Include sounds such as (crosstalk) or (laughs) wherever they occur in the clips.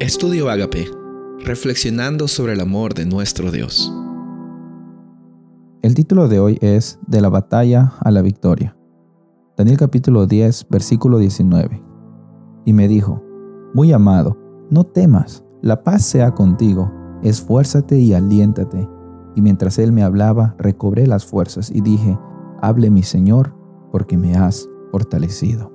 Estudio Agape, reflexionando sobre el amor de nuestro Dios. El título de hoy es De la batalla a la victoria. Daniel capítulo 10, versículo 19. Y me dijo, Muy amado, no temas, la paz sea contigo, esfuérzate y aliéntate. Y mientras él me hablaba, recobré las fuerzas y dije, Hable mi Señor, porque me has fortalecido.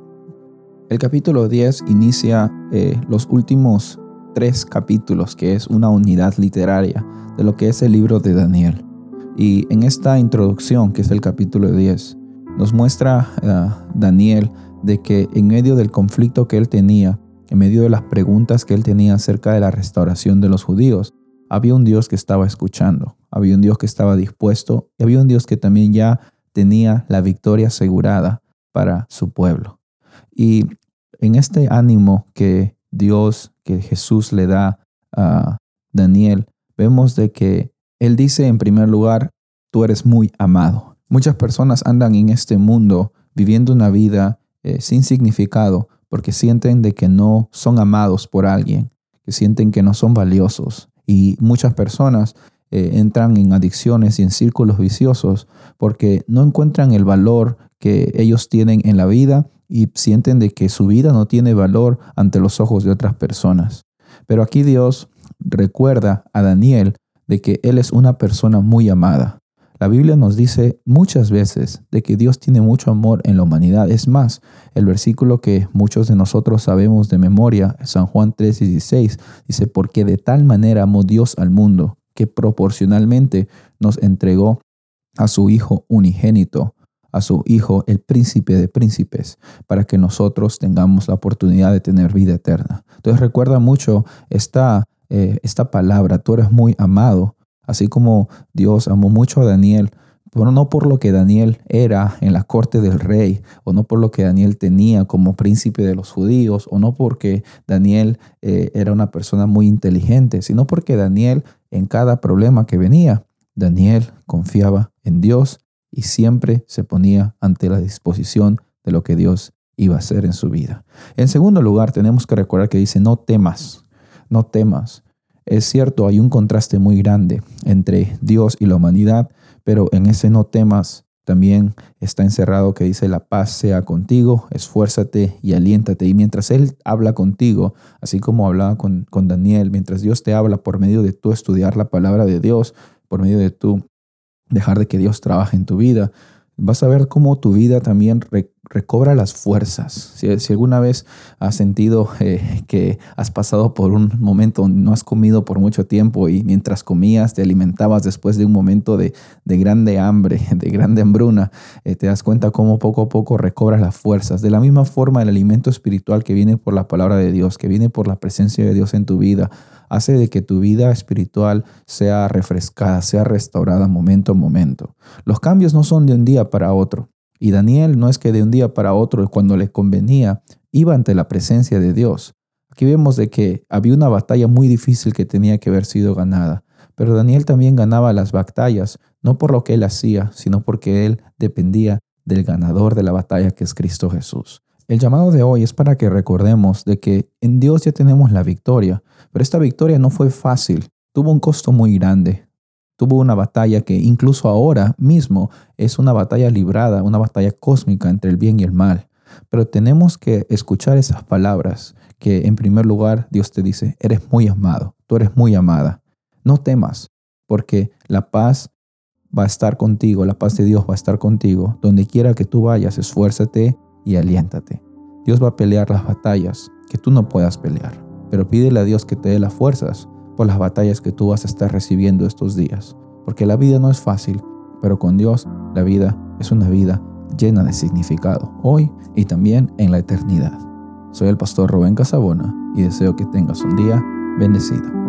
El capítulo 10 inicia eh, los últimos tres capítulos, que es una unidad literaria de lo que es el libro de Daniel. Y en esta introducción, que es el capítulo 10, nos muestra uh, Daniel de que en medio del conflicto que él tenía, en medio de las preguntas que él tenía acerca de la restauración de los judíos, había un Dios que estaba escuchando, había un Dios que estaba dispuesto y había un Dios que también ya tenía la victoria asegurada para su pueblo. Y en este ánimo que Dios que Jesús le da a Daniel, vemos de que Él dice en primer lugar, tú eres muy amado. Muchas personas andan en este mundo viviendo una vida eh, sin significado porque sienten de que no son amados por alguien, que sienten que no son valiosos. Y muchas personas eh, entran en adicciones y en círculos viciosos porque no encuentran el valor que ellos tienen en la vida y sienten de que su vida no tiene valor ante los ojos de otras personas. Pero aquí Dios recuerda a Daniel de que él es una persona muy amada. La Biblia nos dice muchas veces de que Dios tiene mucho amor en la humanidad. Es más, el versículo que muchos de nosotros sabemos de memoria, San Juan 3:16, dice, porque de tal manera amó Dios al mundo que proporcionalmente nos entregó a su Hijo unigénito a su Hijo, el príncipe de príncipes, para que nosotros tengamos la oportunidad de tener vida eterna. Entonces recuerda mucho esta, eh, esta palabra, tú eres muy amado, así como Dios amó mucho a Daniel, pero no por lo que Daniel era en la corte del rey, o no por lo que Daniel tenía como príncipe de los judíos, o no porque Daniel eh, era una persona muy inteligente, sino porque Daniel en cada problema que venía, Daniel confiaba en Dios y siempre se ponía ante la disposición de lo que Dios iba a hacer en su vida. En segundo lugar, tenemos que recordar que dice, no temas, no temas. Es cierto, hay un contraste muy grande entre Dios y la humanidad, pero en ese no temas también está encerrado que dice, la paz sea contigo, esfuérzate y aliéntate. Y mientras Él habla contigo, así como hablaba con, con Daniel, mientras Dios te habla por medio de tú estudiar la palabra de Dios, por medio de tú dejar de que Dios trabaje en tu vida, vas a ver cómo tu vida también recobra las fuerzas. Si, alguna vez has sentido eh, que has pasado por un momento donde no has comido por mucho tiempo y mientras comías te alimentabas después de un momento de, grande hambre, (laughs) de grande hambruna, eh, te das cuenta cómo poco a poco recobras las fuerzas. De la misma forma, el alimento espiritual que viene por la palabra de Dios, que viene por la presencia de Dios en tu vida, hace de que tu vida espiritual sea refrescada, sea restaurada momento a momento. Los cambios no son de un día para otro. Y Daniel no es que de un día para otro, cuando le convenía, iba ante la presencia de Dios. Aquí vemos de que había una batalla muy difícil que tenía que haber sido ganada. Pero Daniel también ganaba las batallas, no por lo que él hacía, sino porque él dependía del ganador de la batalla que es Cristo Jesús. El llamado de hoy es para que recordemos de que en Dios ya tenemos la victoria, pero esta victoria no fue fácil, tuvo un costo muy grande, tuvo una batalla que incluso ahora mismo es una batalla librada, una batalla cósmica entre el bien y el mal. Pero tenemos que escuchar esas palabras que en primer lugar Dios te dice, eres muy amado, tú eres muy amada. No temas, porque la paz va a estar contigo, la paz de Dios va a estar contigo. Donde quiera que tú vayas, esfuérzate y aliéntate. Dios va a pelear las batallas que tú no puedas pelear, pero pídele a Dios que te dé las fuerzas por las batallas que tú vas a estar recibiendo estos días, porque la vida no es fácil, pero con Dios la vida es una vida llena de significado, hoy y también en la eternidad. Soy el pastor Rubén Casabona y deseo que tengas un día bendecido.